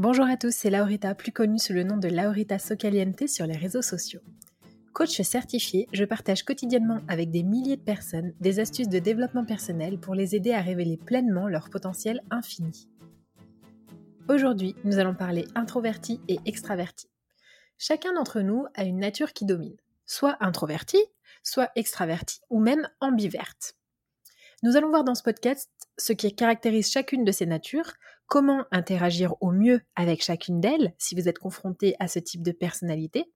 Bonjour à tous, c'est Laurita, plus connue sous le nom de Laurita Socaliente sur les réseaux sociaux. Coach certifié, je partage quotidiennement avec des milliers de personnes des astuces de développement personnel pour les aider à révéler pleinement leur potentiel infini. Aujourd'hui, nous allons parler introverti et extraverti. Chacun d'entre nous a une nature qui domine, soit introverti, soit extraverti ou même ambiverte. Nous allons voir dans ce podcast ce qui caractérise chacune de ces natures, comment interagir au mieux avec chacune d'elles si vous êtes confronté à ce type de personnalité,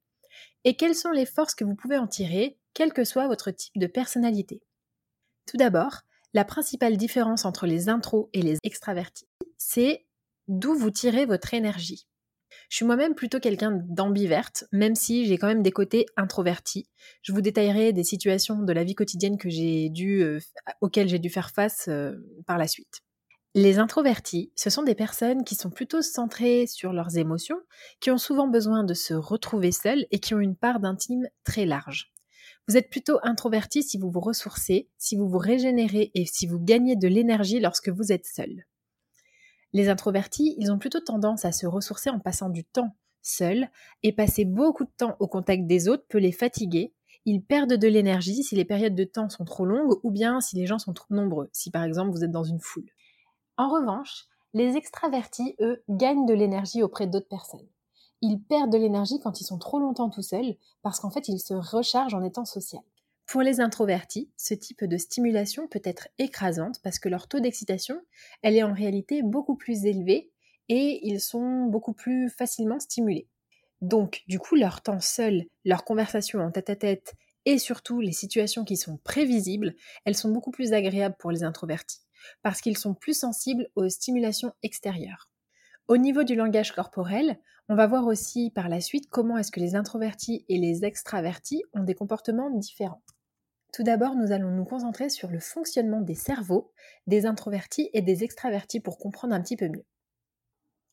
et quelles sont les forces que vous pouvez en tirer, quel que soit votre type de personnalité. Tout d'abord, la principale différence entre les intros et les extravertis, c'est d'où vous tirez votre énergie. Je suis moi-même plutôt quelqu'un d'ambiverte, même si j'ai quand même des côtés introvertis. Je vous détaillerai des situations de la vie quotidienne que j'ai dû, euh, auxquelles j'ai dû faire face euh, par la suite. Les introvertis, ce sont des personnes qui sont plutôt centrées sur leurs émotions, qui ont souvent besoin de se retrouver seules et qui ont une part d'intime très large. Vous êtes plutôt introverti si vous vous ressourcez, si vous vous régénérez et si vous gagnez de l'énergie lorsque vous êtes seul. Les introvertis, ils ont plutôt tendance à se ressourcer en passant du temps seul et passer beaucoup de temps au contact des autres peut les fatiguer. Ils perdent de l'énergie si les périodes de temps sont trop longues ou bien si les gens sont trop nombreux, si par exemple vous êtes dans une foule. En revanche, les extravertis, eux, gagnent de l'énergie auprès d'autres personnes. Ils perdent de l'énergie quand ils sont trop longtemps tout seuls, parce qu'en fait, ils se rechargent en étant social. Pour les introvertis, ce type de stimulation peut être écrasante parce que leur taux d'excitation, elle est en réalité beaucoup plus élevé et ils sont beaucoup plus facilement stimulés. Donc, du coup, leur temps seul, leurs conversations en tête-à-tête et surtout les situations qui sont prévisibles, elles sont beaucoup plus agréables pour les introvertis parce qu'ils sont plus sensibles aux stimulations extérieures. Au niveau du langage corporel, on va voir aussi par la suite comment est-ce que les introvertis et les extravertis ont des comportements différents. Tout d'abord, nous allons nous concentrer sur le fonctionnement des cerveaux des introvertis et des extravertis pour comprendre un petit peu mieux.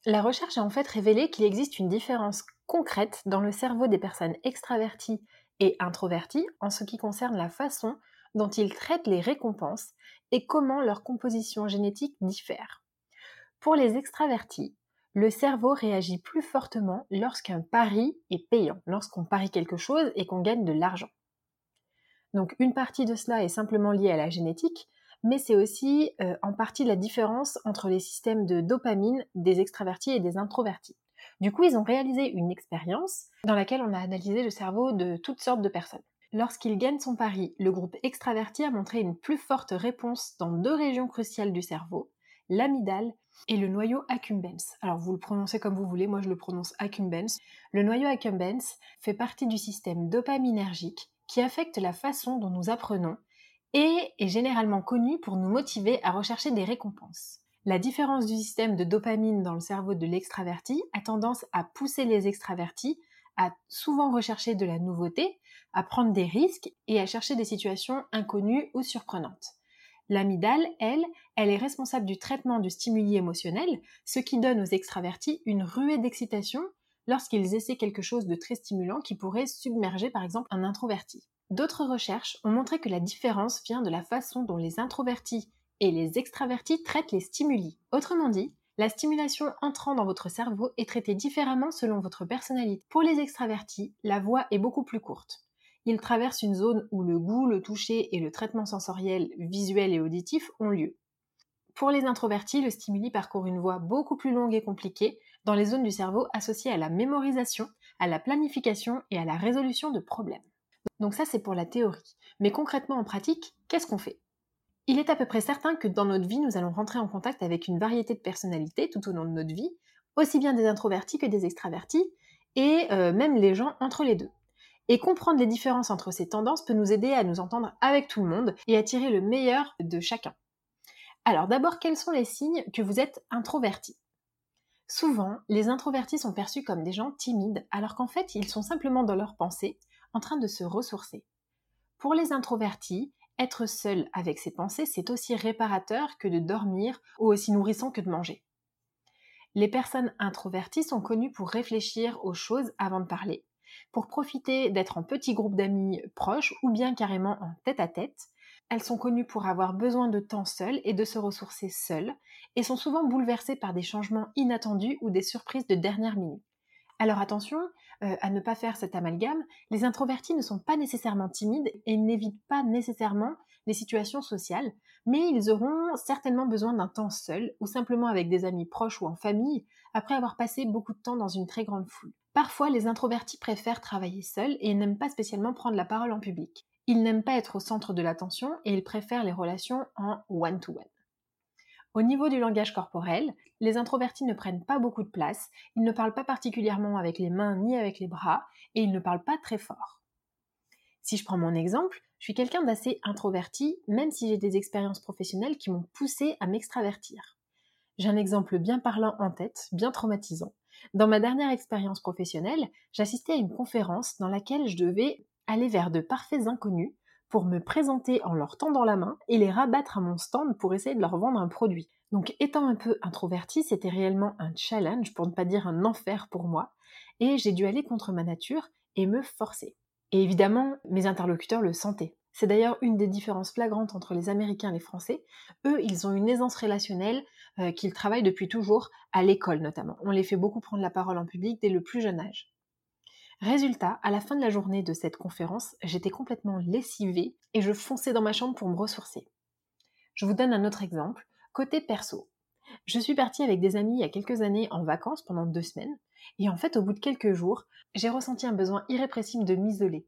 La recherche a en fait révélé qu'il existe une différence concrète dans le cerveau des personnes extraverties et introverties en ce qui concerne la façon dont ils traitent les récompenses et comment leur composition génétique diffère. Pour les extravertis, le cerveau réagit plus fortement lorsqu'un pari est payant, lorsqu'on parie quelque chose et qu'on gagne de l'argent. Donc une partie de cela est simplement liée à la génétique, mais c'est aussi euh, en partie la différence entre les systèmes de dopamine des extravertis et des introvertis. Du coup, ils ont réalisé une expérience dans laquelle on a analysé le cerveau de toutes sortes de personnes. Lorsqu'il gagne son pari, le groupe extraverti a montré une plus forte réponse dans deux régions cruciales du cerveau, l'amygdale et le noyau accumbens. Alors vous le prononcez comme vous voulez, moi je le prononce accumbens. Le noyau accumbens fait partie du système dopaminergique qui affecte la façon dont nous apprenons et est généralement connu pour nous motiver à rechercher des récompenses. La différence du système de dopamine dans le cerveau de l'extraverti a tendance à pousser les extravertis à souvent rechercher de la nouveauté, à prendre des risques et à chercher des situations inconnues ou surprenantes. L'amygdale, elle, elle est responsable du traitement du stimuli émotionnel, ce qui donne aux extravertis une ruée d'excitation lorsqu'ils essaient quelque chose de très stimulant qui pourrait submerger par exemple un introverti. D'autres recherches ont montré que la différence vient de la façon dont les introvertis et les extravertis traitent les stimuli. Autrement dit, la stimulation entrant dans votre cerveau est traitée différemment selon votre personnalité. Pour les extravertis, la voix est beaucoup plus courte. Ils traversent une zone où le goût, le toucher et le traitement sensoriel, visuel et auditif ont lieu. Pour les introvertis, le stimuli parcourt une voie beaucoup plus longue et compliquée dans les zones du cerveau associées à la mémorisation, à la planification et à la résolution de problèmes. Donc ça c'est pour la théorie. Mais concrètement en pratique, qu'est-ce qu'on fait? Il est à peu près certain que dans notre vie, nous allons rentrer en contact avec une variété de personnalités tout au long de notre vie, aussi bien des introvertis que des extravertis, et euh, même les gens entre les deux. Et comprendre les différences entre ces tendances peut nous aider à nous entendre avec tout le monde et à tirer le meilleur de chacun. Alors d'abord, quels sont les signes que vous êtes introverti? Souvent, les introvertis sont perçus comme des gens timides, alors qu'en fait, ils sont simplement dans leur pensée, en train de se ressourcer. Pour les introvertis, être seul avec ses pensées, c'est aussi réparateur que de dormir ou aussi nourrissant que de manger. Les personnes introverties sont connues pour réfléchir aux choses avant de parler, pour profiter d'être en petit groupe d'amis proches ou bien carrément en tête-à-tête. Elles sont connues pour avoir besoin de temps seul et de se ressourcer seules, et sont souvent bouleversées par des changements inattendus ou des surprises de dernière minute. Alors attention euh, à ne pas faire cet amalgame, les introvertis ne sont pas nécessairement timides et n'évitent pas nécessairement les situations sociales, mais ils auront certainement besoin d'un temps seul ou simplement avec des amis proches ou en famille après avoir passé beaucoup de temps dans une très grande foule. Parfois, les introvertis préfèrent travailler seuls et n'aiment pas spécialement prendre la parole en public. Ils n'aiment pas être au centre de l'attention et ils préfèrent les relations en one-to-one. Au niveau du langage corporel, les introvertis ne prennent pas beaucoup de place, ils ne parlent pas particulièrement avec les mains ni avec les bras, et ils ne parlent pas très fort. Si je prends mon exemple, je suis quelqu'un d'assez introverti, même si j'ai des expériences professionnelles qui m'ont poussé à m'extravertir. J'ai un exemple bien parlant en tête, bien traumatisant. Dans ma dernière expérience professionnelle, j'assistais à une conférence dans laquelle je devais aller vers de parfaits inconnus pour me présenter en leur tendant la main et les rabattre à mon stand pour essayer de leur vendre un produit. Donc étant un peu introverti, c'était réellement un challenge, pour ne pas dire un enfer pour moi, et j'ai dû aller contre ma nature et me forcer. Et évidemment, mes interlocuteurs le sentaient. C'est d'ailleurs une des différences flagrantes entre les Américains et les Français. Eux, ils ont une aisance relationnelle euh, qu'ils travaillent depuis toujours, à l'école notamment. On les fait beaucoup prendre la parole en public dès le plus jeune âge. Résultat, à la fin de la journée de cette conférence, j'étais complètement lessivée et je fonçais dans ma chambre pour me ressourcer. Je vous donne un autre exemple. Côté perso. Je suis partie avec des amis il y a quelques années en vacances pendant deux semaines, et en fait, au bout de quelques jours, j'ai ressenti un besoin irrépressible de m'isoler,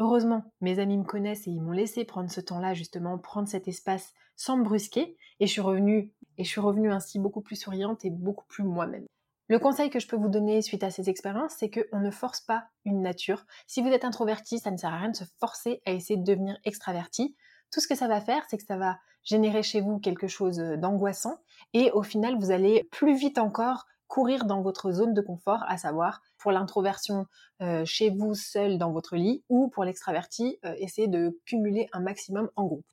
Heureusement, mes amis me connaissent et ils m'ont laissé prendre ce temps-là, justement, prendre cet espace sans me brusquer, et je suis revenue, et je ainsi beaucoup plus souriante et beaucoup plus moi-même. Le conseil que je peux vous donner suite à ces expériences, c'est qu'on ne force pas une nature. Si vous êtes introverti, ça ne sert à rien de se forcer à essayer de devenir extraverti. Tout ce que ça va faire, c'est que ça va générer chez vous quelque chose d'angoissant, et au final, vous allez plus vite encore courir dans votre zone de confort, à savoir pour l'introversion euh, chez vous seul dans votre lit ou pour l'extraverti, euh, essayer de cumuler un maximum en groupe.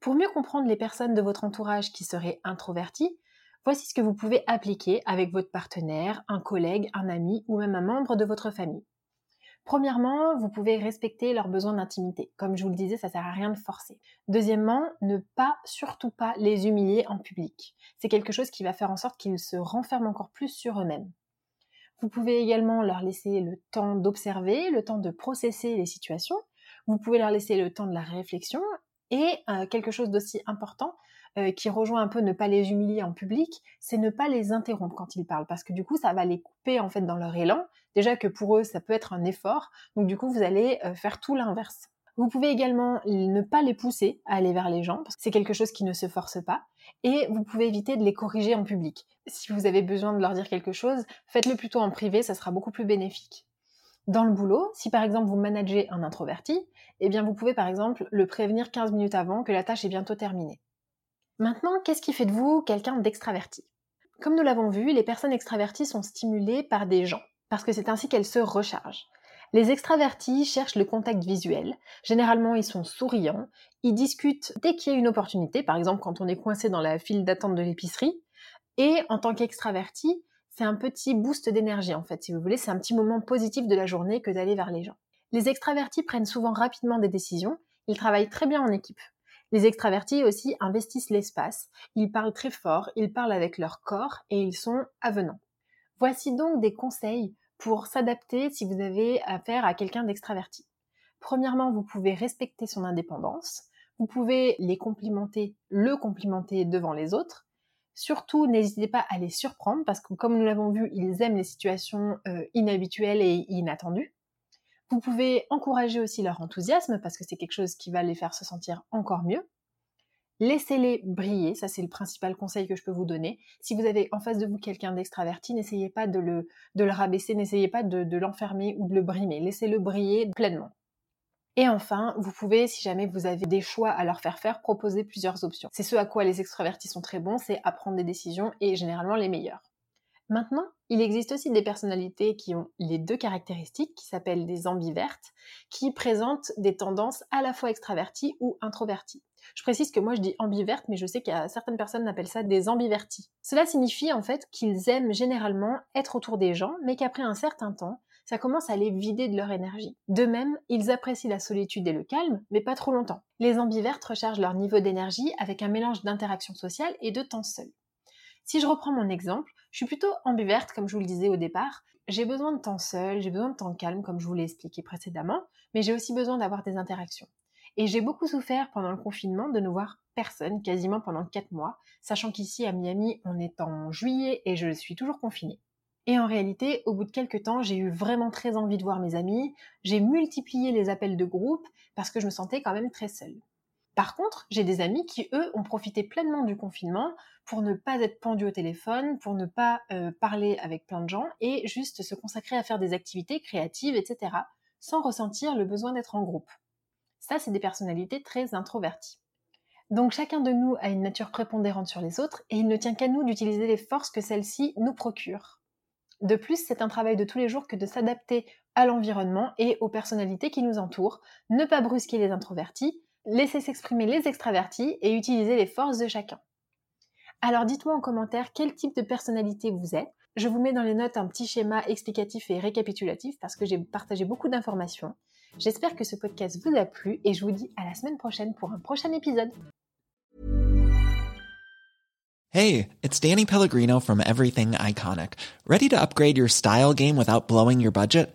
Pour mieux comprendre les personnes de votre entourage qui seraient introverties, voici ce que vous pouvez appliquer avec votre partenaire, un collègue, un ami ou même un membre de votre famille. Premièrement, vous pouvez respecter leurs besoins d'intimité. Comme je vous le disais, ça sert à rien de forcer. Deuxièmement, ne pas, surtout pas, les humilier en public. C'est quelque chose qui va faire en sorte qu'ils se renferment encore plus sur eux-mêmes. Vous pouvez également leur laisser le temps d'observer, le temps de processer les situations. Vous pouvez leur laisser le temps de la réflexion. Et euh, quelque chose d'aussi important, euh, qui rejoint un peu ne pas les humilier en public, c'est ne pas les interrompre quand ils parlent, parce que du coup, ça va les couper en fait dans leur élan, Déjà que pour eux, ça peut être un effort. Donc du coup, vous allez euh, faire tout l'inverse. Vous pouvez également ne pas les pousser à aller vers les gens, c'est quelque chose qui ne se force pas. Et vous pouvez éviter de les corriger en public. Si vous avez besoin de leur dire quelque chose, faites-le plutôt en privé, ça sera beaucoup plus bénéfique. Dans le boulot, si par exemple vous managez un introverti, eh bien vous pouvez par exemple le prévenir 15 minutes avant que la tâche est bientôt terminée. Maintenant, qu'est-ce qui fait de vous quelqu'un d'extraverti? Comme nous l'avons vu, les personnes extraverties sont stimulées par des gens parce que c'est ainsi qu'elles se rechargent. Les extravertis cherchent le contact visuel. Généralement, ils sont souriants. Ils discutent dès qu'il y a une opportunité, par exemple quand on est coincé dans la file d'attente de l'épicerie. Et en tant qu'extraverti, c'est un petit boost d'énergie en fait, si vous voulez. C'est un petit moment positif de la journée que d'aller vers les gens. Les extravertis prennent souvent rapidement des décisions. Ils travaillent très bien en équipe. Les extravertis aussi investissent l'espace. Ils parlent très fort, ils parlent avec leur corps et ils sont avenants. Voici donc des conseils pour s'adapter si vous avez affaire à quelqu'un d'extraverti. Premièrement, vous pouvez respecter son indépendance. Vous pouvez les complimenter, le complimenter devant les autres. Surtout, n'hésitez pas à les surprendre parce que, comme nous l'avons vu, ils aiment les situations euh, inhabituelles et inattendues. Vous pouvez encourager aussi leur enthousiasme parce que c'est quelque chose qui va les faire se sentir encore mieux. Laissez-les briller, ça c'est le principal conseil que je peux vous donner. Si vous avez en face de vous quelqu'un d'extraverti, n'essayez pas de le, rabaisser, n'essayez pas de, l'enfermer ou de le brimer, laissez-le briller pleinement. Et enfin, vous pouvez, si jamais vous avez des choix à leur faire faire, proposer plusieurs options. C'est ce à quoi les extravertis sont très bons, c'est à prendre des décisions et généralement les meilleures. Maintenant, il existe aussi des personnalités qui ont les deux caractéristiques, qui s'appellent des ambivertes, qui présentent des tendances à la fois extraverties ou introverties. Je précise que moi je dis ambiverte, mais je sais qu'il y a certaines personnes appellent ça des ambivertis. Cela signifie en fait qu'ils aiment généralement être autour des gens, mais qu'après un certain temps, ça commence à les vider de leur énergie. De même, ils apprécient la solitude et le calme, mais pas trop longtemps. Les ambivertes rechargent leur niveau d'énergie avec un mélange d'interaction sociale et de temps seul. Si je reprends mon exemple, je suis plutôt ambiverte, comme je vous le disais au départ. J'ai besoin de temps seul, j'ai besoin de temps calme, comme je vous l'ai expliqué précédemment, mais j'ai aussi besoin d'avoir des interactions. Et j'ai beaucoup souffert pendant le confinement de ne voir personne quasiment pendant 4 mois, sachant qu'ici à Miami, on est en juillet et je suis toujours confinée. Et en réalité, au bout de quelques temps, j'ai eu vraiment très envie de voir mes amis, j'ai multiplié les appels de groupe parce que je me sentais quand même très seule. Par contre, j'ai des amis qui, eux, ont profité pleinement du confinement pour ne pas être pendus au téléphone, pour ne pas euh, parler avec plein de gens et juste se consacrer à faire des activités créatives, etc., sans ressentir le besoin d'être en groupe. Ça, c'est des personnalités très introverties. Donc chacun de nous a une nature prépondérante sur les autres et il ne tient qu'à nous d'utiliser les forces que celles-ci nous procurent. De plus, c'est un travail de tous les jours que de s'adapter à l'environnement et aux personnalités qui nous entourent, ne pas brusquer les introvertis, laisser s'exprimer les extravertis et utiliser les forces de chacun. Alors dites-moi en commentaire quel type de personnalité vous êtes. Je vous mets dans les notes un petit schéma explicatif et récapitulatif parce que j'ai partagé beaucoup d'informations. J'espère que ce podcast vous a plu et je vous dis à la semaine prochaine pour un prochain épisode. Hey, it's Danny Pellegrino from Everything Iconic. Ready to upgrade your style game without blowing your budget?